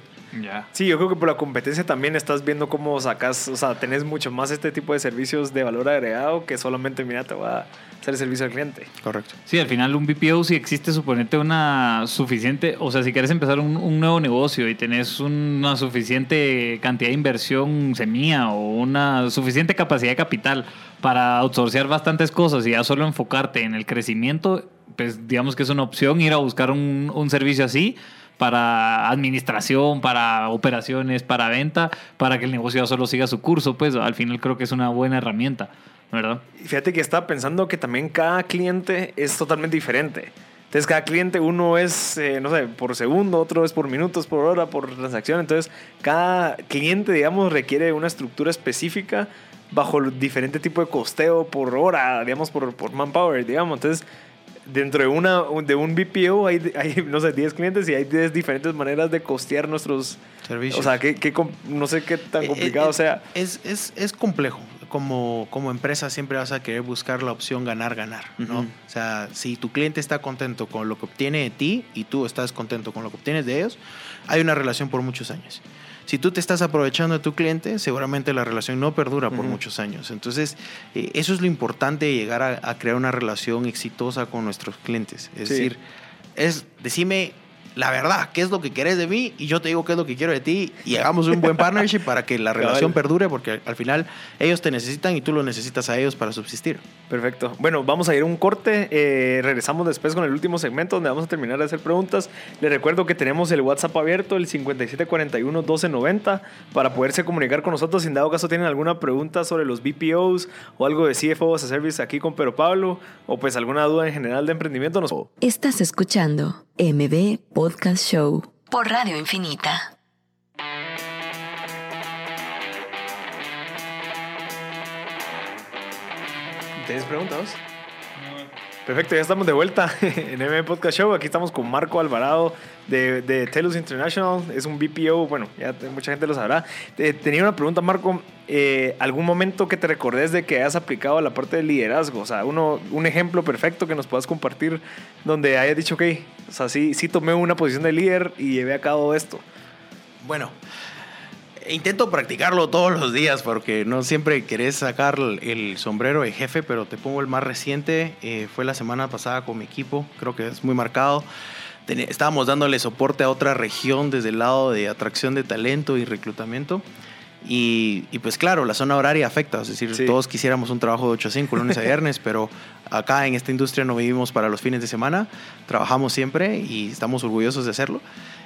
Sí, yo creo que por la competencia también estás viendo cómo sacas, o sea, tenés mucho más este tipo de servicios de valor agregado que solamente, mira, te voy a hacer el servicio al cliente. Correcto. Sí, al final un BPO si existe, suponete una suficiente, o sea, si quieres empezar un, un nuevo negocio y tenés una suficiente cantidad de inversión semilla o una suficiente capacidad de capital para outsourcear bastantes cosas y ya solo enfocarte en el crecimiento, pues digamos que es una opción ir a buscar un, un servicio así para administración, para operaciones, para venta, para que el negocio solo siga su curso, pues al final creo que es una buena herramienta, ¿verdad? Fíjate que estaba pensando que también cada cliente es totalmente diferente. Entonces, cada cliente, uno es, eh, no sé, por segundo, otro es por minutos, por hora, por transacción. Entonces, cada cliente, digamos, requiere una estructura específica bajo diferente tipo de costeo por hora, digamos, por, por manpower, digamos. Entonces, dentro de, una, de un BPO hay, hay, no sé, 10 clientes y hay 10 diferentes maneras de costear nuestros Servicios. O sea, que, que no sé qué tan Eh, complicado eh, sea. Es, es, es complejo. Como, como empresa siempre vas a querer buscar la opción ganar-ganar, ¿no? Ujú. O sea, si tu cliente está contento con lo que obtiene de ti y tú estás contento con lo que obtienes de ellos, hay una relación por muchos años. Si tú te estás aprovechando de tu cliente, seguramente la relación no perdura por muchos años. Entonces, eh, eso es lo importante de llegar a, a crear una relación exitosa con nuestros clientes. Es Sí. decir, es decime la verdad, qué es lo que querés de mí y yo te digo qué es lo que quiero de ti y hagamos un buen partnership para que la Cabal. relación perdure porque al final ellos te necesitan y tú los necesitas a ellos para subsistir. Perfecto. Bueno, vamos a ir a un corte. eh, regresamos después con el último segmento donde vamos a terminar de hacer preguntas. Les recuerdo que tenemos el WhatsApp abierto, el 5741-1290, para poderse comunicar con nosotros. Si en dado caso tienen alguna pregunta sobre los BPOs o algo de CFO as a Service aquí con Pero Pablo, o pues alguna duda en general de emprendimiento, nos... Estás escuchando MB Podcast Show por Radio Infinita. ¿Tienes preguntas? Perfecto, ya estamos de vuelta en MM Podcast Show. Aquí estamos con Marco Alvarado de, Telus International. Es un BPO, bueno, ya mucha gente lo sabrá. Tenía una pregunta, Marco. Eh, ¿Algún momento que te recordes de que hayas aplicado a la parte del liderazgo? O sea, uno, un ejemplo perfecto que nos puedas compartir donde hayas dicho, ok, o sea, sí, sí tomé una posición de líder y llevé a cabo esto. Bueno, intento practicarlo todos los días porque no siempre querés sacar el- sombrero de jefe, pero te pongo el más reciente. eh, fue la semana pasada con mi equipo, creo que es muy marcado. Ten- estábamos dándole soporte a otra región desde el lado de atracción de talento y reclutamiento. Y, y, pues claro, la zona horaria afecta, es decir, Sí. todos quisiéramos un trabajo de 8 a 5, lunes a viernes, pero acá en esta industria no vivimos para los fines de semana, trabajamos siempre y estamos orgullosos de hacerlo.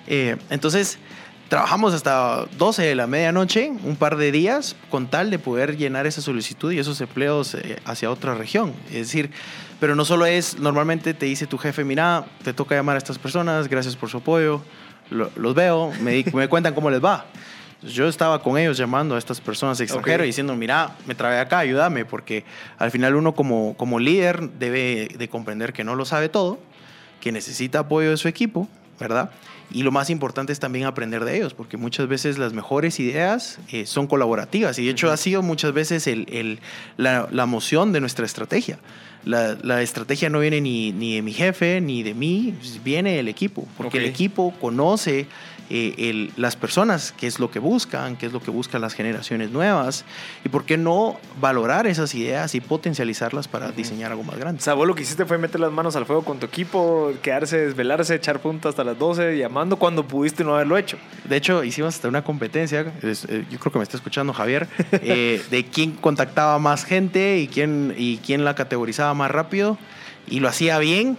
Eh, entonces, trabajamos hasta 12 de la medianoche, un par de días, con tal de poder llenar esa solicitud y esos empleos eh, hacia otra región. Es decir, pero no solo es, normalmente te dice tu jefe, mira, te toca llamar a estas personas, gracias por su apoyo, lo- los veo, me, me cuentan cómo les va. Yo estaba con ellos llamando a estas personas extranjeras Ok. diciendo, mira, me trabé acá, ayúdame, porque al final uno como, como líder debe de comprender que no lo sabe todo, que necesita apoyo de su equipo, ¿verdad? Y lo más importante es también aprender de ellos, porque muchas veces las mejores ideas eh, son colaborativas y de hecho ha sido muchas veces el, el- la, la moción de nuestra estrategia. La, la estrategia no viene ni, ni de mi jefe ni de mí, viene del equipo, porque el equipo conoce eh, el- las personas, qué es lo que buscan, qué es lo que buscan las generaciones nuevas y por qué no valorar esas ideas y potencializarlas para diseñar algo más grande. O sea, vos lo que hiciste fue meter las manos al fuego con tu equipo, quedarse, desvelarse, echar punta hasta las 12, llamando cuando pudiste no haberlo hecho. De hecho, hicimos hasta una competencia, eh, yo creo que me está escuchando Javier, eh, de quién contactaba más gente y quién, y quién la categorizaba más rápido y lo hacía bien.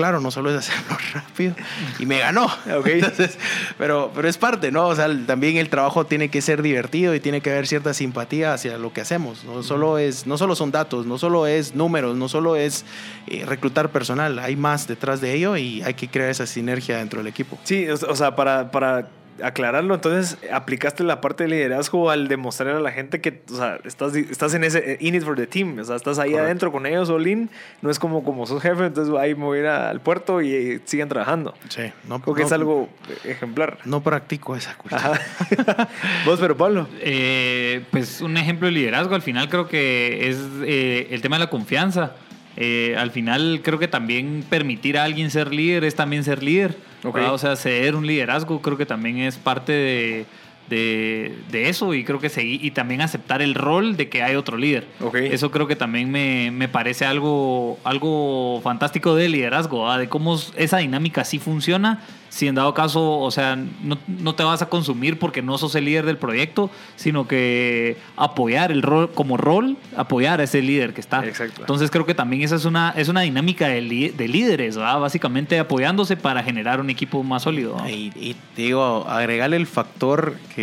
Claro, no solo es hacerlo rápido y me ganó. Entonces, pero, pero es parte, ¿no? O sea, también el trabajo tiene que ser divertido y tiene que haber cierta simpatía hacia lo que hacemos. No solo, es, no solo son datos, no solo es números, no solo es eh, reclutar personal, hay más detrás de ello y hay que crear esa sinergia dentro del equipo. Sí, o, o sea, para, para aclararlo, entonces aplicaste la parte de liderazgo al demostrar a la gente que, o sea, estás, estás en ese eh, in it for the team, o sea, estás ahí Correcto. adentro con ellos, Olin, no es como como sos jefe, entonces ahí me voy a ir a- al puerto y eh, siguen trabajando. Sí, no, Creo que no- es algo ejemplar. No practico esa cultura. Ajá. Vos, pero Pablo. Eh, pues un ejemplo de liderazgo al final creo que es eh, el tema de la confianza. Eh, al final creo que también permitir a alguien ser líder es también ser líder. O sea, ceder un liderazgo creo que también es parte de, de- de eso y creo que seguir y también aceptar el rol de que hay otro líder. Ok. Eso creo que también me, me parece algo, algo fantástico del liderazgo, ¿verdad? de cómo esa dinámica sí funciona. Si en dado caso, o sea, no, no te vas a consumir porque no sos el líder del proyecto, sino que apoyar el rol, como rol, apoyar a ese líder que está. Exacto. Entonces creo que también esa es una, es una dinámica de, li- de líderes, ¿verdad? básicamente apoyándose para generar un equipo más sólido. ¿no? Y, y te digo, agregarle el factor que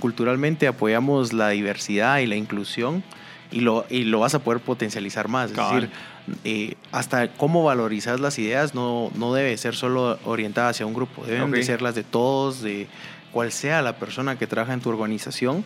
culturalmente apoyamos la diversidad y la inclusión y lo, y lo vas a poder potencializar más. Es decir, eh, hasta cómo valorizas las ideas no, no debe ser solo orientada hacia un grupo, deben de ser las de todos, de cual sea la persona que trabaja en tu organización,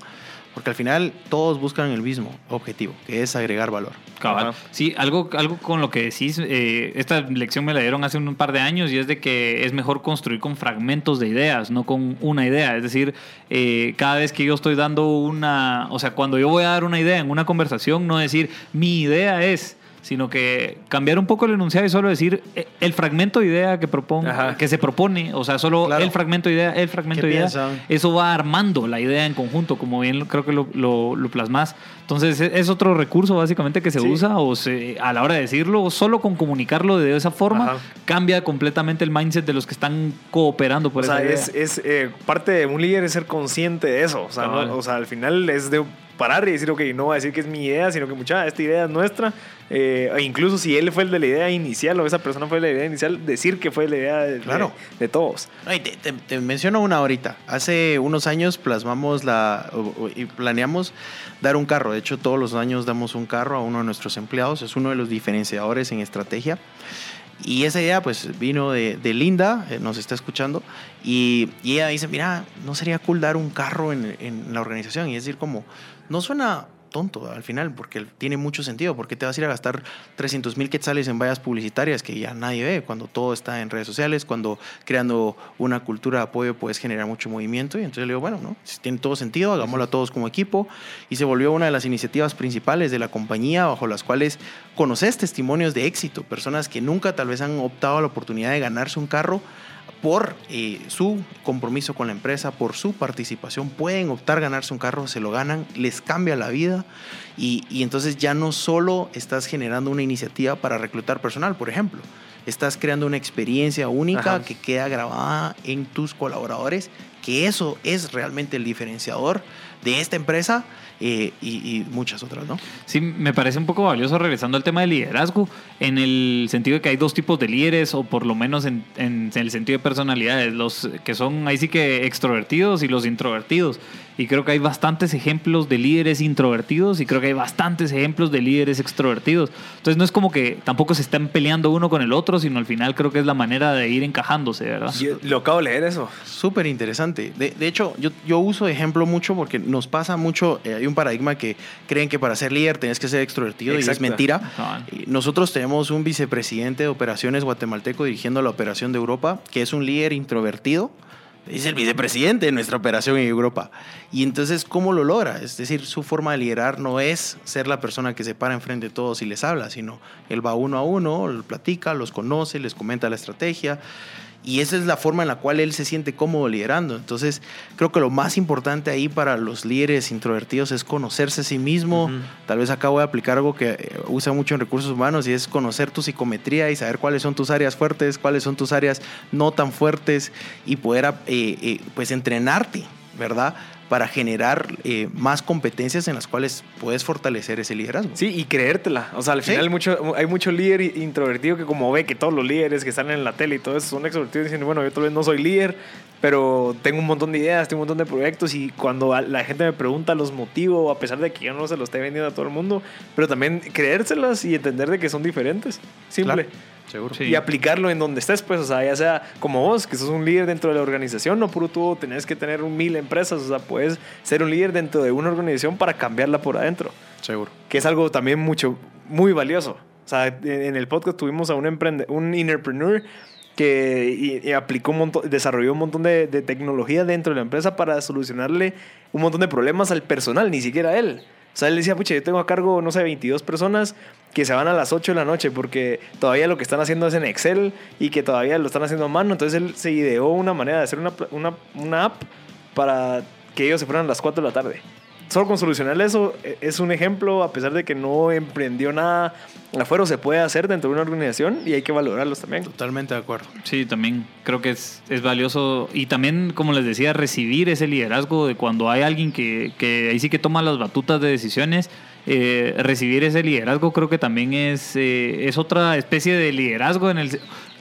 porque al final todos buscan el mismo objetivo, que es agregar valor. Cabal. Sí, algo, algo con lo que decís, eh, esta lección me la dieron hace un par de años y es de que es mejor construir con fragmentos de ideas, no con una idea. Es decir, eh, cada vez que yo estoy dando una, o sea, cuando yo voy a dar una idea en una conversación, no decir mi idea es sino que cambiar un poco el enunciado y solo decir eh, el fragmento de idea que propongo, que se propone, o sea, solo Claro. el fragmento de idea, el fragmento ¿Qué de idea, piensan? eso va armando la idea en conjunto, como bien creo que lo, lo, lo plasmas. Entonces e- es otro recurso básicamente que se Sí. usa o se, a la hora de decirlo, solo con comunicarlo de esa forma Ajá. cambia completamente el mindset de los que están cooperando por O sea, esa idea. es, es eh, parte de un líder es ser consciente de eso. O sea, Cabal. no- o sea, al final es de parar y decir, ok, no va a decir que es mi idea, sino que mucha, esta idea es nuestra. Eh, e incluso si él fue el de la idea inicial o esa persona fue la idea inicial, decir que fue la idea de, Claro. de, de todos. Ay, te, te- te menciono una ahorita. Hace unos años plasmamos la y planeamos dar un carro. De hecho, todos los años damos un carro a uno de nuestros empleados. Es uno de los diferenciadores en estrategia. Y esa idea pues vino de, Linda, eh, nos está escuchando, y, y ella dice, mira, ¿no sería cool dar un carro en, en la organización? Y es decir, como, no suena tonto al final, porque tiene mucho sentido, porque te vas a ir a gastar 300 mil quetzales en vallas publicitarias que ya nadie ve, cuando todo está en redes sociales, cuando creando una cultura de apoyo puedes generar mucho movimiento, y entonces le digo, bueno, ¿no? Si tiene todo sentido, hagámoslo a todos como equipo, y se volvió una de las iniciativas principales de la compañía, bajo las cuales conoces testimonios de éxito, personas que nunca tal vez han optado a la oportunidad de ganarse un carro por eh, su compromiso con la empresa, por su participación, pueden optar a ganarse un carro, se lo ganan, les cambia la vida y, y entonces ya no solo estás generando una iniciativa para reclutar personal, por ejemplo, estás creando una experiencia única Ajá. que queda grabada en tus colaboradores, que eso es realmente el diferenciador de esta empresa eh, y, muchas otras, ¿no? Sí, me parece un poco valioso regresando al tema del liderazgo, en el sentido de que hay dos tipos de líderes, o por lo menos en, en- en el sentido de personalidades, los que son ahí sí que extrovertidos y los introvertidos. Y creo que hay bastantes ejemplos de líderes introvertidos y creo que hay bastantes ejemplos de líderes extrovertidos. Entonces no es como que tampoco se están peleando uno con el otro, sino al final creo que es la manera de ir encajándose, ¿verdad? Yo lo acabo de leer eso. Súper interesante. De, de hecho, yo, yo uso de ejemplo mucho porque nos pasa mucho, eh, hay un paradigma que creen que para ser líder tenés que ser extrovertido y es mentira. Nosotros tenemos un vicepresidente de operaciones guatemalteco dirigiendo la operación de Europa, que es un líder introvertido. Es el vicepresidente de nuestra operación en Europa. Y entonces, ¿cómo lo logra? Es decir, su forma de liderar no es ser la persona que se para enfrente de todos y les habla, sino él va uno a uno, platica, los conoce, les comenta la estrategia. Y esa es la forma en la cual él se siente cómodo liderando. Entonces, creo que lo más importante ahí para los líderes introvertidos es conocerse a sí mismo. Tal vez acá voy a aplicar algo que eh, usa mucho en recursos humanos y es conocer tu psicometría y saber cuáles son tus áreas fuertes, cuáles son tus áreas no tan fuertes y poder eh, eh, pues entrenarte, ¿verdad? Para generar eh, más competencias en las cuales puedes fortalecer ese liderazgo. Sí, y creértela. O sea, al Sí. final mucho, hay mucho líder introvertido que como ve que todos los líderes que están en la tele y todo eso son extrovertidos diciendo, bueno, yo tal vez no soy líder, pero tengo un montón de ideas, tengo un montón de proyectos y cuando la gente me pregunta los motivo, a pesar de que yo no se los esté vendiendo a todo el mundo, pero también creérselas y entender de que son diferentes. Simple. Claro, seguro. Sí. Y aplicarlo en donde estés, pues, o sea, ya sea como vos, que sos un líder dentro de la organización, no puro tú tenés que tener un mil empresas, o sea, puedes ser un líder dentro de una organización para cambiarla por adentro Seguro. que es algo también mucho, muy valioso. O sea, en el podcast tuvimos a un emprende, un entrepreneur que y- y aplicó un montón, desarrolló un montón de, de tecnología dentro de la empresa para solucionarle un montón de problemas al personal, ni siquiera a él. O sea, él decía, pucha, yo tengo a cargo, no sé, 22 personas que se van a las 8 de la noche porque todavía lo que están haciendo es en Excel y que todavía lo están haciendo a mano. Entonces él se ideó una manera de hacer una, una, una app para que ellos se fueran a las 4 de la tarde. Solo con solucionar eso eh, es un ejemplo, a pesar de que no emprendió nada afuera, se puede hacer dentro de una organización y hay que valorarlos también. Totalmente de acuerdo. Sí, también creo que es, es valioso y también, como les decía, recibir ese liderazgo de cuando hay alguien que, que ahí sí que toma las batutas de decisiones. eh, recibir ese liderazgo creo que también es, eh, es otra especie de liderazgo en el...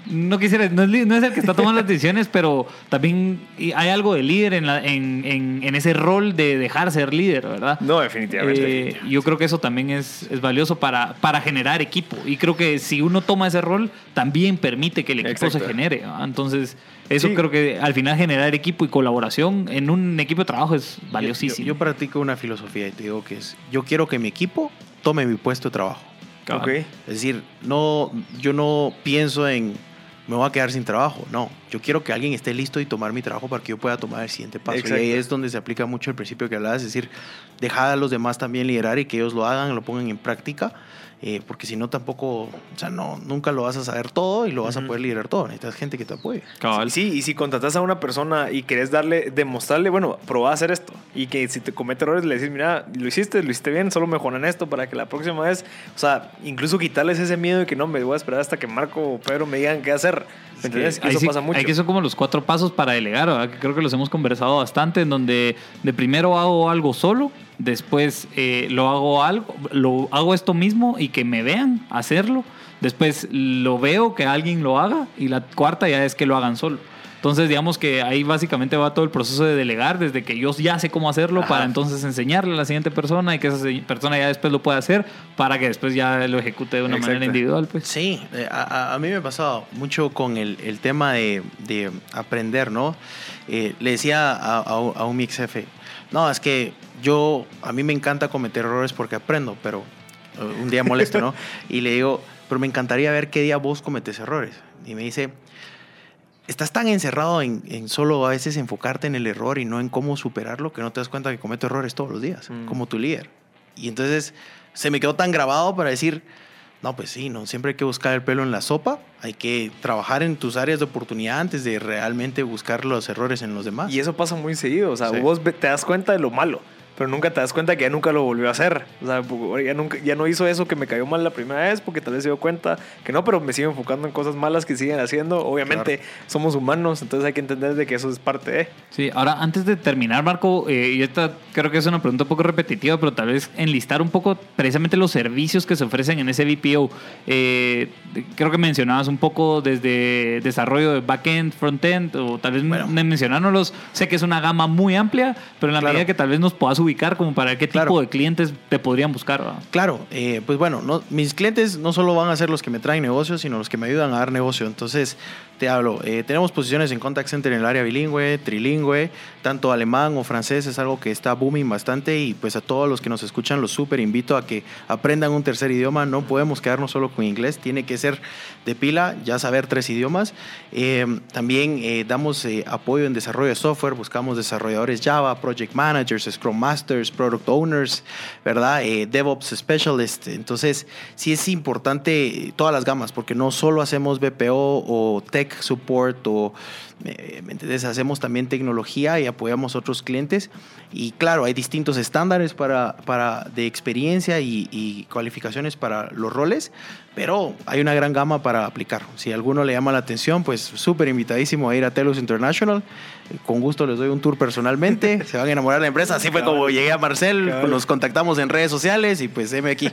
No quisiera, no es, li- no es el que está tomando las decisiones, pero también hay algo de líder en, la- en, en, en ese rol de dejar ser líder, ¿verdad? No, definitivamente. Eh, definitivamente. yo creo que eso también es, es valioso para, para generar equipo. Y creo que si uno toma ese rol, también permite que el equipo Exacto. se genere. Entonces, eso Sí. creo que al final generar equipo y colaboración en un equipo de trabajo es Yo, valiosísimo. yo practico una filosofía y te digo que es, yo quiero que mi equipo tome mi puesto de trabajo. Cabal. Ok. Es decir, no, yo no pienso en me voy a quedar sin trabajo. No, yo quiero que alguien esté listo y tomar mi trabajo para que yo pueda tomar el siguiente paso. Exacto. Y ahí es donde se aplica mucho el principio que hablabas, es decir, dejar a los demás también liderar y que ellos lo hagan, lo pongan en práctica. eh, porque si no, tampoco, o sea, no, nunca lo vas a saber todo y lo vas a Ujú. poder liderar todo. Necesitas gente que te apoye. Cabal. Sí, y si contratas a una persona y querés darle, demostrarle, bueno, probá a hacer esto. Y que si te comete errores, le decís, mira, lo hiciste, lo hiciste bien, solo mejoran esto para que la próxima vez, o sea, incluso quitarles ese miedo de que no, me voy a esperar hasta que Marco o Pedro me digan qué hacer. Que eso sí- pasa mucho. ahí que son como los cuatro pasos para delegar, ¿verdad? que creo que los hemos conversado bastante, en donde de primero hago algo solo, después eh, lo hago algo, lo hago esto mismo y que me vean hacerlo, después lo veo que alguien lo haga y la cuarta ya es que lo hagan solo. Entonces, digamos que ahí básicamente va todo el proceso de delegar, desde que yo ya sé cómo hacerlo, Ajá. para entonces enseñarle a la siguiente persona y que esa persona ya después lo pueda hacer, para que después ya lo ejecute de una Exacto. manera individual. Pues. Sí, eh, a, a- mí me ha pasado mucho con el, el tema de, de aprender, ¿no? Eh, le decía a, a, un- a un mi ex jefe, no, es que yo, a mí me encanta cometer errores porque aprendo, pero eh, un día molesto, ¿no? Y le digo, pero me encantaría ver qué día vos cometes errores. Y me dice, estás tan encerrado en, en solo a veces enfocarte en el error y no en cómo superarlo que no te das cuenta que cometo errores todos los días, Mm. como tu líder. Y entonces se me quedó tan grabado para decir, no, pues sí, no, siempre hay que buscar el pelo en la sopa, hay que trabajar en tus áreas de oportunidad antes de realmente buscar los errores en los demás. Y eso pasa muy seguido. O sea, Sí. vos te das cuenta de lo malo. Pero nunca te das cuenta que ya nunca lo volvió a hacer. O sea, ya, nunca, ya no hizo eso que me cayó mal la primera vez porque tal vez se dio cuenta que no, pero me sigo enfocando en cosas malas que siguen haciendo. Obviamente somos humanos, entonces hay que entender de que eso es parte de... Sí, ahora antes de terminar, Marco, eh, y esta creo que es una pregunta un poco repetitiva, pero tal vez enlistar un poco precisamente los servicios que se ofrecen en ese BPO. Eh, creo que mencionabas un poco desde desarrollo de backend, frontend, o tal vez bueno. mencionándolos. Sé que es una gama muy amplia, pero en la medida que tal vez nos puedas ubicar como para qué tipo de clientes te podrían buscar. Claro, eh, pues bueno, no, mis clientes no solo van a ser los que me traen negocios, sino los que me ayudan a dar negocio. Entonces, te hablo, eh, tenemos posiciones en contact center en el área bilingüe, trilingüe, tanto alemán o francés es algo que está booming bastante y pues a todos los que nos escuchan los súper invito a que aprendan un tercer idioma, no podemos quedarnos solo con inglés, tiene que ser de pila, ya saber tres idiomas. Eh, también eh, damos apoyo en desarrollo de software, buscamos desarrolladores Java, project managers, scrum masters, product owners, ¿verdad? DevOps specialists, entonces sí es importante todas las gamas porque no solo hacemos BPO o tech support o ¿me entiendes? Hacemos también tecnología y apoyamos a otros clientes. Y claro, hay distintos estándares para, para de experiencia y, cualificaciones para los roles, pero hay una gran gama para aplicar. Si a alguno le llama la atención, pues súper invitadísimo a ir a Telus International. Con gusto les doy un tour personalmente. Se van a enamorar de la empresa. Así fue como llegué a Marcel, nos contactamos en redes sociales y pues heme aquí.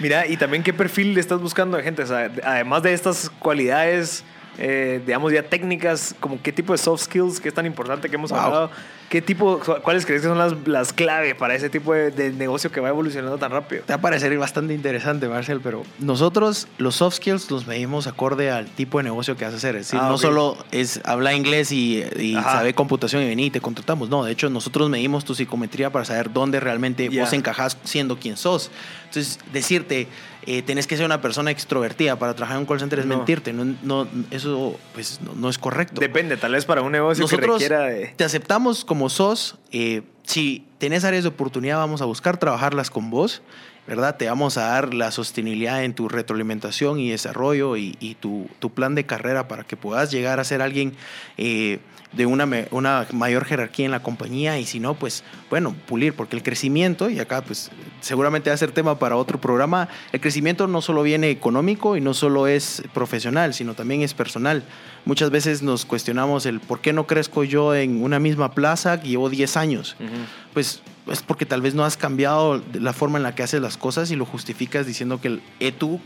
Mira, y también qué perfil le estás buscando de gente. además de estas cualidades eh, digamos, ya técnicas, como qué tipo de soft skills, que es tan importante que hemos hablado, qué tipo, cuáles crees que son las, las clave para ese tipo de, negocio que va evolucionando tan rápido. Te va a parecer bastante interesante, Marcel, pero nosotros los soft skills los medimos acorde al tipo de negocio que vas a hacer. Es decir, ah, no solo es hablar inglés y, y saber computación y venir y te contratamos. No, de hecho, nosotros medimos tu psicometría para saber dónde realmente vos encajas siendo quien sos. Entonces, decirte, eh, tenés que ser una persona extrovertida para trabajar en un call center es mentirte. No, no, eso pues, no, es correcto. Depende, tal vez para un negocio Nosotros que requiera Te aceptamos como sos. Eh, si tenés áreas de oportunidad, vamos a buscar trabajarlas con vos. ¿verdad? Te vamos a dar la sostenibilidad en tu retroalimentación y desarrollo y, tu, tu, plan de carrera para que puedas llegar a ser alguien eh, de una, una mayor jerarquía en la compañía y si no, pues bueno, pulir, porque el crecimiento, y acá pues seguramente va a ser tema para otro programa, el crecimiento no solo viene económico y no solo es profesional, sino también es personal. Muchas veces nos cuestionamos el por qué no crezco yo en una misma plaza que llevo 10 años. Pues es porque tal vez no has cambiado la forma en la que haces las cosas y lo justificas diciendo que el, tu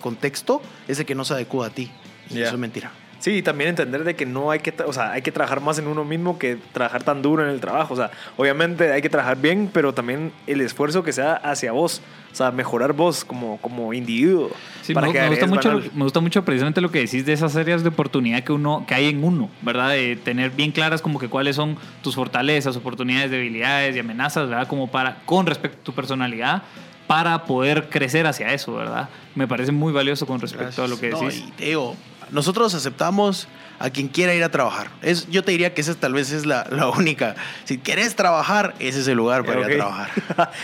contexto es el que no se adecua a ti. Y eso es mentira. Sí, y también entender de que no hay que, o sea, hay que trabajar más en uno mismo que trabajar tan duro en el trabajo. O sea, obviamente hay que trabajar bien, pero también el esfuerzo que sea hacia vos. O sea, mejorar vos como, como individuo. Sí, me, gusta mucho, me gusta mucho precisamente lo que decís de esas áreas de oportunidad que uno que hay en uno, ¿verdad? De tener bien claras como que cuáles son tus fortalezas, oportunidades, debilidades y amenazas, ¿verdad? Como para, con respecto a tu personalidad, para poder crecer hacia eso, ¿verdad? Me parece muy valioso con respecto a lo que decís. No, nosotros aceptamos a quien quiera ir a trabajar. Es, yo te diría que esa tal vez es la, la única. Si quieres trabajar, ese es el lugar para ir a trabajar.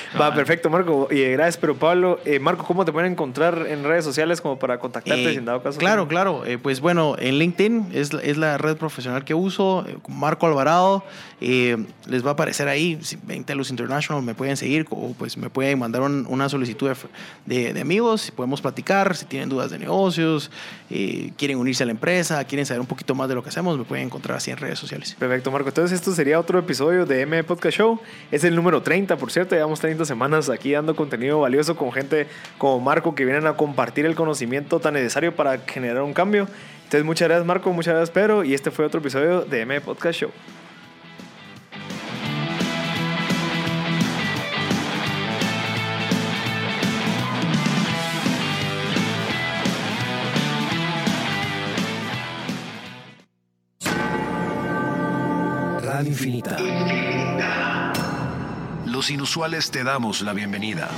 Va, perfecto, Marco. Y gracias, pero Pablo, eh, Marco, ¿cómo te pueden encontrar en redes sociales como para contactarte eh, sin dado caso? Claro, claro. Eh, pues bueno, en LinkedIn es, es, la red profesional que uso, Marco Alvarado. les va a aparecer ahí, si ven Telus International, me pueden seguir o pues me pueden mandar una solicitud de, de, amigos, podemos platicar, si tienen dudas de negocios, quieren unirse a la empresa, quieren saber un poquito más de lo que hacemos, me pueden encontrar así en redes sociales. Perfecto, Marco. Entonces, esto sería otro episodio de M Podcast Show. Es el número 30, por cierto. Llevamos 30 semanas aquí dando contenido valioso con gente como Marco que vienen a compartir el conocimiento tan necesario para generar un cambio. Entonces, muchas gracias, Marco. Muchas gracias, Pedro. Y este fue otro episodio de M Podcast Show. Infinita. Los inusuales te damos la bienvenida.